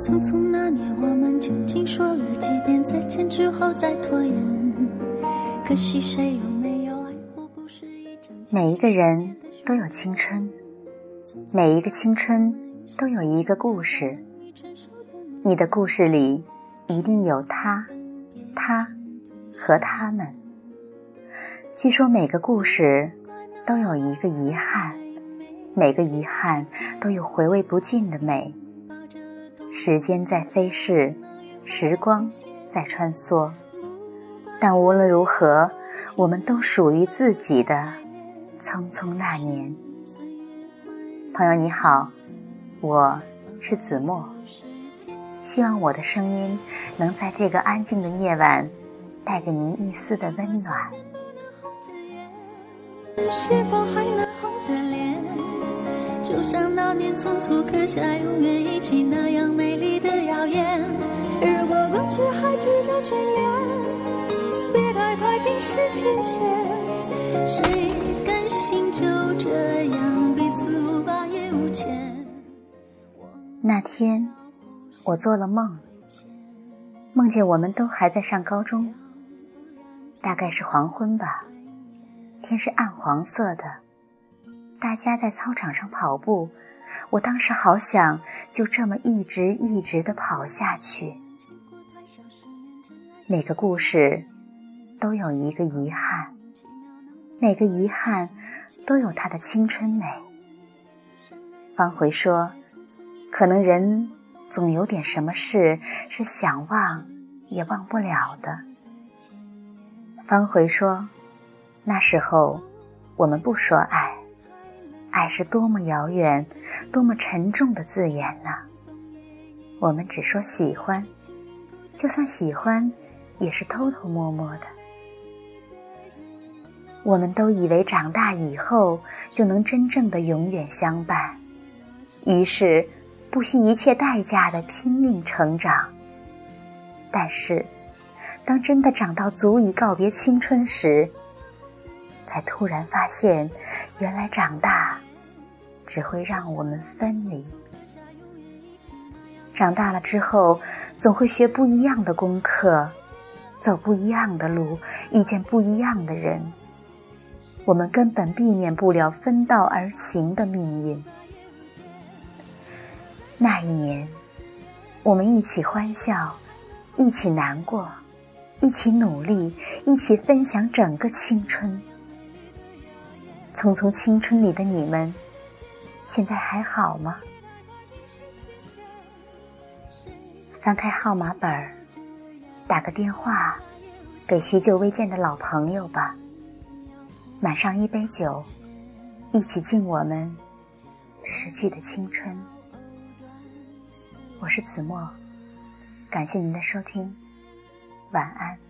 匆匆那年，我们究竟说了几遍再见之后再拖延？可惜谁有没有爱过？不是一张每一个人都有青春，每一个青春都有一个故事。你的故事里一定有他、他和他们。据说每个故事都有一个遗憾，每个遗憾都有回味不尽的美。时间在飞逝，时光在穿梭，但无论如何，我们都属于自己的匆匆那年。朋友你好，我是子墨，希望我的声音能在这个安静的夜晚带给您一丝的温暖。是否还能红着脸？就像那年匆促刻下永远一起那样美丽的谣言。如果过去还值得眷恋，别太快冰释前嫌。谁甘心就这样彼此无挂也无牵？那天，我做了梦，梦见我们都还在上高中，大概是黄昏吧。天是暗黄色的，大家在操场上跑步，我当时好想就这么一直一直的跑下去。每个故事都有一个遗憾，每个遗憾都有它的青春美。方茴说：“可能人总有点什么事是想忘也忘不了的。”方茴说。那时候，我们不说爱，爱是多么遥远、多么沉重的字眼呢？我们只说喜欢，就算喜欢，也是偷偷摸摸的。我们都以为长大以后就能真正的永远相伴，于是不惜一切代价的拼命成长。但是，当真的长到足以告别青春时，才突然发现，原来长大只会让我们分离。长大了之后，总会学不一样的功课，走不一样的路，遇见不一样的人。我们根本避免不了分道而行的命运。那一年，我们一起欢笑，一起难过，一起努力，一起分享整个青春。匆匆青春里的你们，现在还好吗？翻开号码本，打个电话给许久未见的老朋友吧。满上一杯酒，一起敬我们逝去的青春。我是子墨，感谢您的收听，晚安。